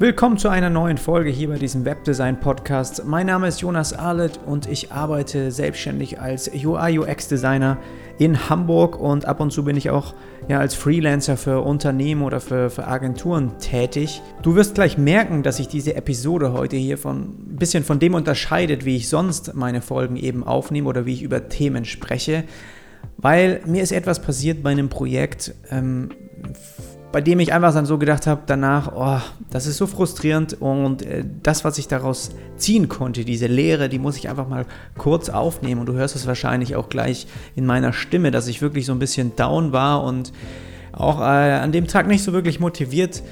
Willkommen zu einer neuen Folge hier bei diesem Webdesign Podcast. Mein Name ist Jonas Arlet und ich arbeite selbstständig als UI UX Designer in Hamburg und ab und zu bin ich auch ja, als Freelancer für Unternehmen oder für, für Agenturen tätig. Du wirst gleich merken, dass sich diese Episode heute hier von ein bisschen von dem unterscheidet, wie ich sonst meine Folgen eben aufnehme oder wie ich über Themen spreche, weil mir ist etwas passiert bei einem Projekt. Ähm, bei dem ich einfach dann so gedacht habe, danach, oh, das ist so frustrierend und äh, das, was ich daraus ziehen konnte, diese Lehre, die muss ich einfach mal kurz aufnehmen. Und du hörst es wahrscheinlich auch gleich in meiner Stimme, dass ich wirklich so ein bisschen down war und auch äh, an dem Tag nicht so wirklich motiviert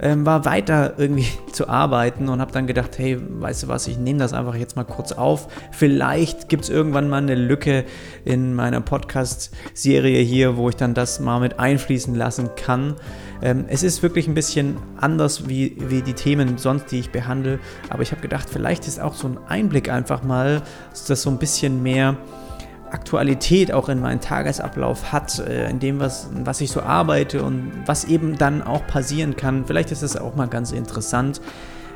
ähm, war weiter irgendwie zu arbeiten und habe dann gedacht, hey, weißt du was, ich nehme das einfach jetzt mal kurz auf. Vielleicht gibt es irgendwann mal eine Lücke in meiner Podcast-Serie hier, wo ich dann das mal mit einfließen lassen kann. Ähm, es ist wirklich ein bisschen anders wie, wie die Themen sonst, die ich behandle, aber ich habe gedacht, vielleicht ist auch so ein Einblick einfach mal, dass das so ein bisschen mehr Aktualität auch in meinen Tagesablauf hat, äh, in dem, was, was ich so arbeite und was eben dann auch passieren kann. Vielleicht ist das auch mal ganz interessant.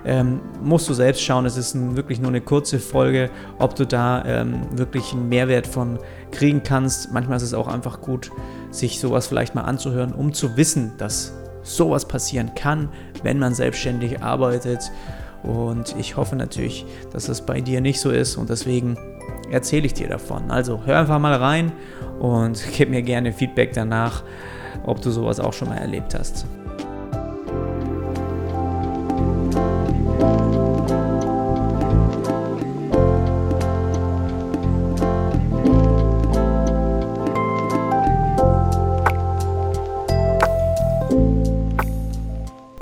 Ähm, musst du selbst schauen, es ist ein, wirklich nur eine kurze Folge, ob du da ähm, wirklich einen Mehrwert von kriegen kannst. Manchmal ist es auch einfach gut, sich sowas vielleicht mal anzuhören, um zu wissen, dass sowas passieren kann, wenn man selbstständig arbeitet. Und ich hoffe natürlich, dass das bei dir nicht so ist und deswegen erzähle ich dir davon. Also hör einfach mal rein und gib mir gerne Feedback danach, ob du sowas auch schon mal erlebt hast.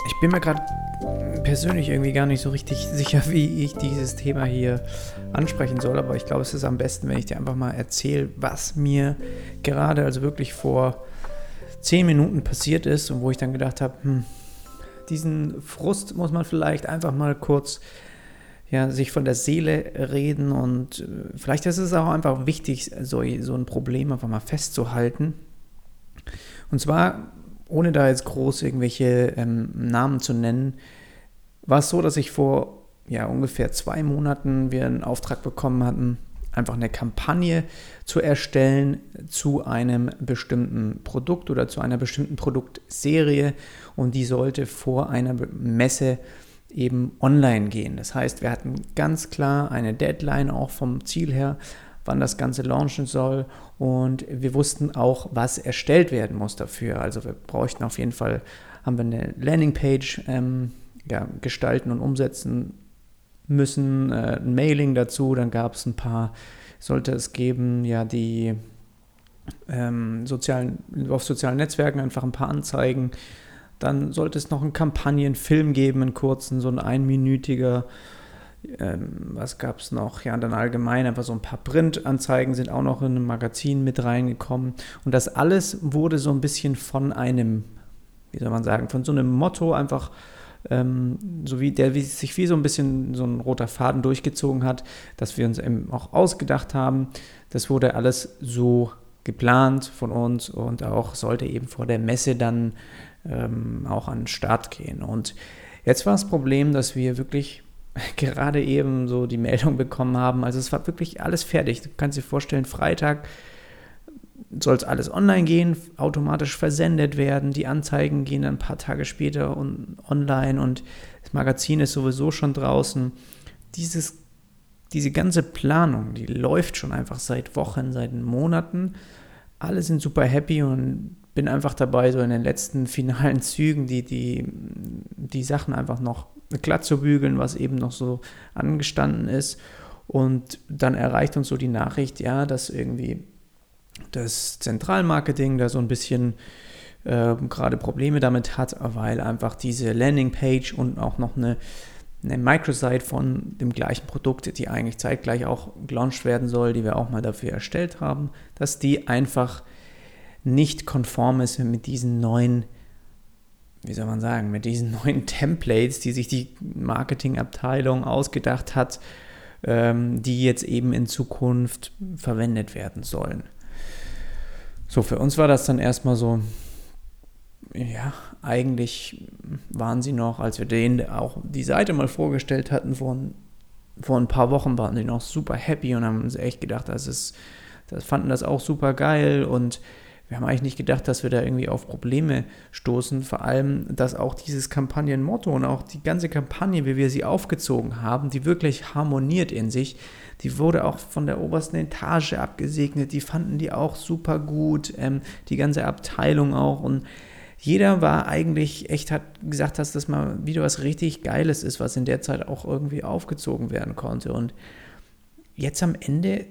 Ich bin mir gerade persönlich irgendwie gar nicht so richtig sicher, wie ich dieses Thema hier ansprechen soll, aber ich glaube, es ist am besten, wenn ich dir einfach mal erzähle, was mir gerade, also wirklich vor zehn Minuten passiert ist und wo ich dann gedacht habe, hm, diesen Frust muss man vielleicht einfach mal kurz ja, sich von der Seele reden und äh, vielleicht ist es auch einfach wichtig, so, so ein Problem einfach mal festzuhalten. Und zwar, ohne da jetzt groß irgendwelche ähm, Namen zu nennen, war es so, dass ich vor ja, ungefähr zwei Monaten wir einen Auftrag bekommen hatten, einfach eine Kampagne zu erstellen zu einem bestimmten Produkt oder zu einer bestimmten Produktserie und die sollte vor einer Messe eben online gehen. Das heißt, wir hatten ganz klar eine Deadline auch vom Ziel her, wann das Ganze launchen soll und wir wussten auch, was erstellt werden muss dafür. Also wir bräuchten auf jeden Fall, haben wir eine Landingpage ähm, ja, gestalten und umsetzen müssen. Äh, ein Mailing dazu, dann gab es ein paar, sollte es geben, ja, die ähm, sozialen, auf sozialen Netzwerken einfach ein paar Anzeigen. Dann sollte es noch einen Kampagnenfilm geben, einen kurzen, so ein einminütiger. Ähm, was gab es noch? Ja, dann allgemein einfach so ein paar Printanzeigen sind auch noch in einem Magazin mit reingekommen. Und das alles wurde so ein bisschen von einem, wie soll man sagen, von so einem Motto einfach ähm, so wie der wie sich wie so ein bisschen so ein roter Faden durchgezogen hat, dass wir uns eben auch ausgedacht haben. Das wurde alles so geplant von uns und auch sollte eben vor der Messe dann ähm, auch an den Start gehen. Und jetzt war das Problem, dass wir wirklich gerade eben so die Meldung bekommen haben. Also es war wirklich alles fertig. Du kannst dir vorstellen, Freitag soll es alles online gehen, automatisch versendet werden. Die Anzeigen gehen dann ein paar Tage später on, online und das Magazin ist sowieso schon draußen. Dieses, diese ganze Planung, die läuft schon einfach seit Wochen, seit Monaten. Alle sind super happy und bin einfach dabei, so in den letzten finalen Zügen die, die, die Sachen einfach noch glatt zu bügeln, was eben noch so angestanden ist. Und dann erreicht uns so die Nachricht, ja, dass irgendwie das Zentralmarketing da so ein bisschen äh, gerade Probleme damit hat, weil einfach diese Landingpage und auch noch eine, eine Microsite von dem gleichen Produkt, die eigentlich zeitgleich auch gelauncht werden soll, die wir auch mal dafür erstellt haben, dass die einfach nicht konform ist mit diesen neuen, wie soll man sagen, mit diesen neuen Templates, die sich die Marketingabteilung ausgedacht hat, ähm, die jetzt eben in Zukunft verwendet werden sollen. So, für uns war das dann erstmal so, ja, eigentlich waren sie noch, als wir denen auch die Seite mal vorgestellt hatten, vor, vor ein paar Wochen waren sie noch super happy und haben sich echt gedacht, das ist, das fanden das auch super geil und wir haben eigentlich nicht gedacht, dass wir da irgendwie auf Probleme stoßen. Vor allem, dass auch dieses Kampagnenmotto und auch die ganze Kampagne, wie wir sie aufgezogen haben, die wirklich harmoniert in sich, die wurde auch von der obersten Etage abgesegnet. Die fanden die auch super gut, ähm, die ganze Abteilung auch. Und jeder war eigentlich echt, hat gesagt, dass das mal wieder was richtig Geiles ist, was in der Zeit auch irgendwie aufgezogen werden konnte. Und jetzt am Ende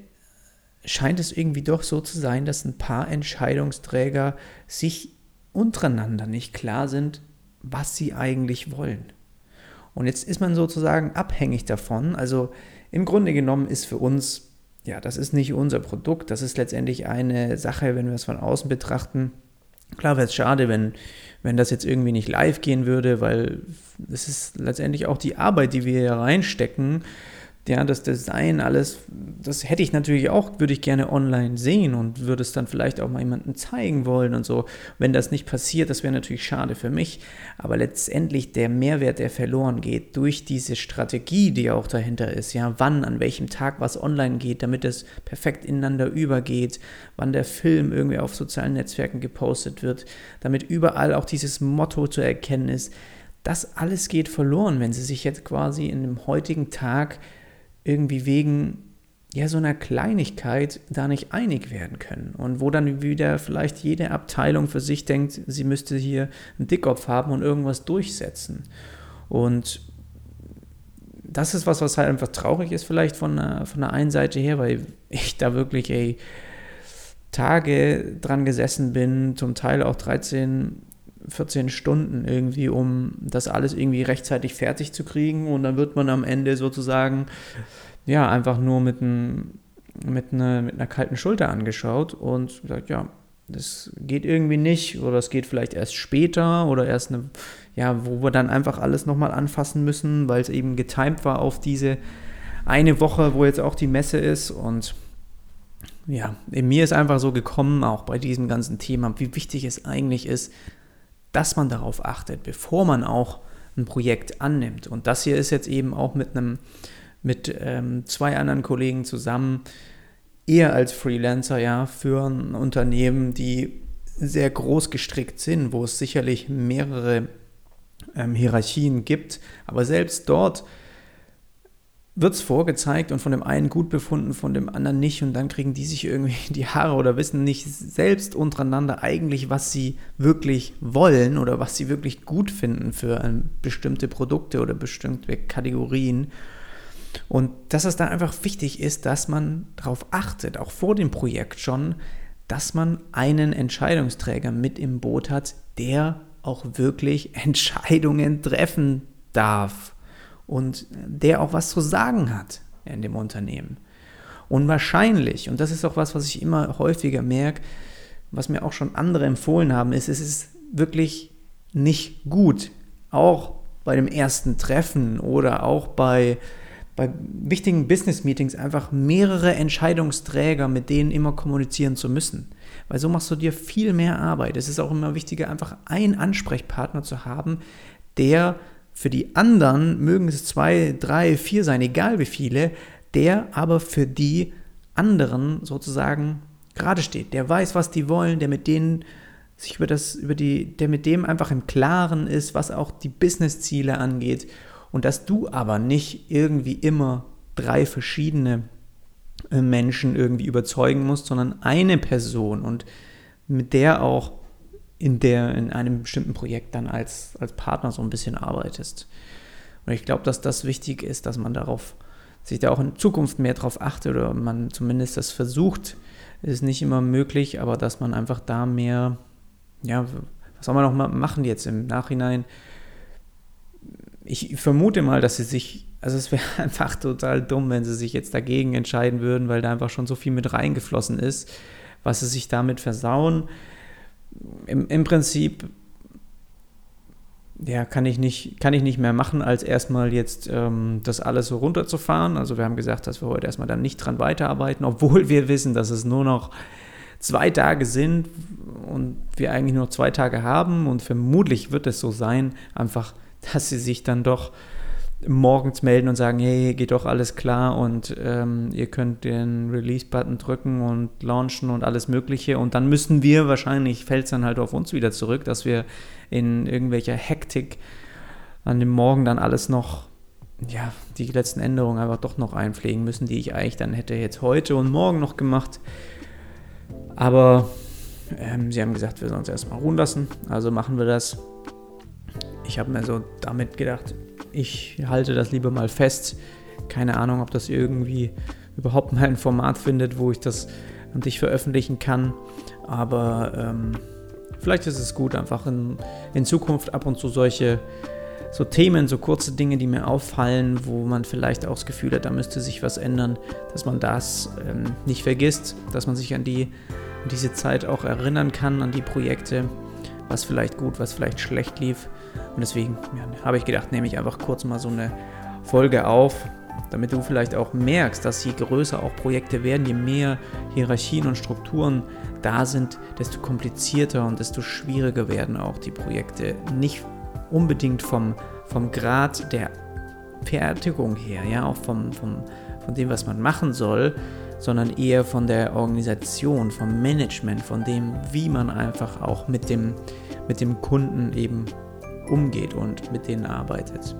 scheint es irgendwie doch so zu sein, dass ein paar Entscheidungsträger sich untereinander nicht klar sind, was sie eigentlich wollen. Und jetzt ist man sozusagen abhängig davon. Also im Grunde genommen ist für uns, ja, das ist nicht unser Produkt, das ist letztendlich eine Sache, wenn wir es von außen betrachten. Klar wäre es schade, wenn, wenn das jetzt irgendwie nicht live gehen würde, weil es ist letztendlich auch die Arbeit, die wir hier reinstecken, ja, das Design, alles, das hätte ich natürlich auch, würde ich gerne online sehen und würde es dann vielleicht auch mal jemandem zeigen wollen und so. Wenn das nicht passiert, das wäre natürlich schade für mich. Aber letztendlich der Mehrwert, der verloren geht durch diese Strategie, die auch dahinter ist, ja, wann, an welchem Tag was online geht, damit es perfekt ineinander übergeht, wann der Film irgendwie auf sozialen Netzwerken gepostet wird, damit überall auch dieses Motto zu erkennen ist. Das alles geht verloren, wenn Sie sich jetzt quasi in dem heutigen Tag irgendwie wegen ja, so einer Kleinigkeit da nicht einig werden können. Und wo dann wieder vielleicht jede Abteilung für sich denkt, sie müsste hier einen Dickkopf haben und irgendwas durchsetzen. Und das ist was, was halt einfach traurig ist, vielleicht von, der, von der einen Seite her, weil ich da wirklich, ey, Tage dran gesessen bin, zum Teil auch 13, 14 Stunden irgendwie, um das alles irgendwie rechtzeitig fertig zu kriegen. Und dann wird man am Ende sozusagen, ja, einfach nur mit, ein, mit, eine, mit einer kalten Schulter angeschaut und gesagt, ja, das geht irgendwie nicht oder es geht vielleicht erst später oder erst eine, ja, wo wir dann einfach alles nochmal anfassen müssen, weil es eben getimt war auf diese eine Woche, wo jetzt auch die Messe ist und ja, in mir ist einfach so gekommen, auch bei diesem ganzen Thema, wie wichtig es eigentlich ist, dass man darauf achtet, bevor man auch ein Projekt annimmt. Und das hier ist jetzt eben auch mit einem, mit ähm, zwei anderen Kollegen zusammen, eher als Freelancer, ja, für ein Unternehmen, die sehr groß gestrickt sind, wo es sicherlich mehrere ähm, Hierarchien gibt. Aber selbst dort wird es vorgezeigt und von dem einen gut befunden, von dem anderen nicht und dann kriegen die sich irgendwie die Haare oder wissen nicht selbst untereinander eigentlich, was sie wirklich wollen oder was sie wirklich gut finden für ähm, bestimmte Produkte oder bestimmte Kategorien. Und dass es da einfach wichtig ist, dass man darauf achtet, auch vor dem Projekt schon, dass man einen Entscheidungsträger mit im Boot hat, der auch wirklich Entscheidungen treffen darf und der auch was zu sagen hat in dem Unternehmen. Und wahrscheinlich, und das ist auch was, was ich immer häufiger merke, was mir auch schon andere empfohlen haben, ist, es ist wirklich nicht gut, auch bei dem ersten Treffen oder auch bei, bei wichtigen Business-Meetings einfach mehrere Entscheidungsträger, mit denen immer kommunizieren zu müssen. Weil so machst du dir viel mehr Arbeit. Es ist auch immer wichtiger, einfach einen Ansprechpartner zu haben, der für die anderen mögen es zwei, drei, vier sein, egal wie viele, der aber für die anderen sozusagen gerade steht. Der weiß, was die wollen, der mit denen sich über das, über die, der mit dem einfach im Klaren ist, was auch die Business-Ziele angeht. Und dass du aber nicht irgendwie immer drei verschiedene äh, Menschen irgendwie überzeugen musst, sondern eine Person und mit der auch in der in einem bestimmten Projekt dann als, als Partner so ein bisschen arbeitest. Und ich glaube, dass das wichtig ist, dass man darauf sich da auch in Zukunft mehr darauf achtet oder man zumindest das versucht. Ist nicht immer möglich, aber dass man einfach da mehr, ja, was soll man noch machen jetzt im Nachhinein? Ich vermute mal, dass sie sich, also es wäre einfach total dumm, wenn sie sich jetzt dagegen entscheiden würden, weil da einfach schon so viel mit reingeflossen ist, was sie sich damit versauen im, im Prinzip ja, kann ich nicht, kann ich nicht mehr machen, als erstmal jetzt ähm, das alles so runterzufahren. Also wir haben gesagt, dass wir heute erstmal dann nicht dran weiterarbeiten, obwohl wir wissen, dass es nur noch zwei Tage sind und wir eigentlich nur zwei Tage haben und vermutlich wird es so sein, einfach, dass sie sich dann doch morgens melden und sagen, hey, geht doch alles klar und ähm, ihr könnt den Release-Button drücken und launchen und alles Mögliche. Und dann müssen wir wahrscheinlich, fällt es dann halt auf uns wieder zurück, dass wir in irgendwelcher Hektik an dem Morgen dann alles noch, ja, die letzten Änderungen einfach doch noch einpflegen müssen, die ich eigentlich dann hätte jetzt heute und morgen noch gemacht. Aber ähm, sie haben gesagt, wir sollen uns erstmal ruhen lassen, also machen wir das. Ich habe mir so damit gedacht, ich halte das lieber mal fest. Keine Ahnung, ob das irgendwie überhaupt mal ein Format findet, wo ich das an dich veröffentlichen kann. Aber ähm, vielleicht ist es gut, einfach in, in Zukunft ab und zu solche so Themen, so kurze Dinge, die mir auffallen, wo man vielleicht auch das Gefühl hat, da müsste sich was ändern, dass man das ähm, nicht vergisst, dass man sich an die an diese Zeit auch erinnern kann, an die Projekte, was vielleicht gut, was vielleicht schlecht lief. Und deswegen ja, habe ich gedacht, nehme ich einfach kurz mal so eine Folge auf, damit du vielleicht auch merkst, dass je größer auch Projekte werden, je mehr Hierarchien und Strukturen da sind, desto komplizierter und desto schwieriger werden auch die Projekte. Nicht unbedingt vom, vom Grad der Fertigung her, ja, auch vom, vom, von dem, was man machen soll, sondern eher von der Organisation, vom Management, von dem, wie man einfach auch mit dem, mit dem Kunden eben umgeht und mit denen arbeitet.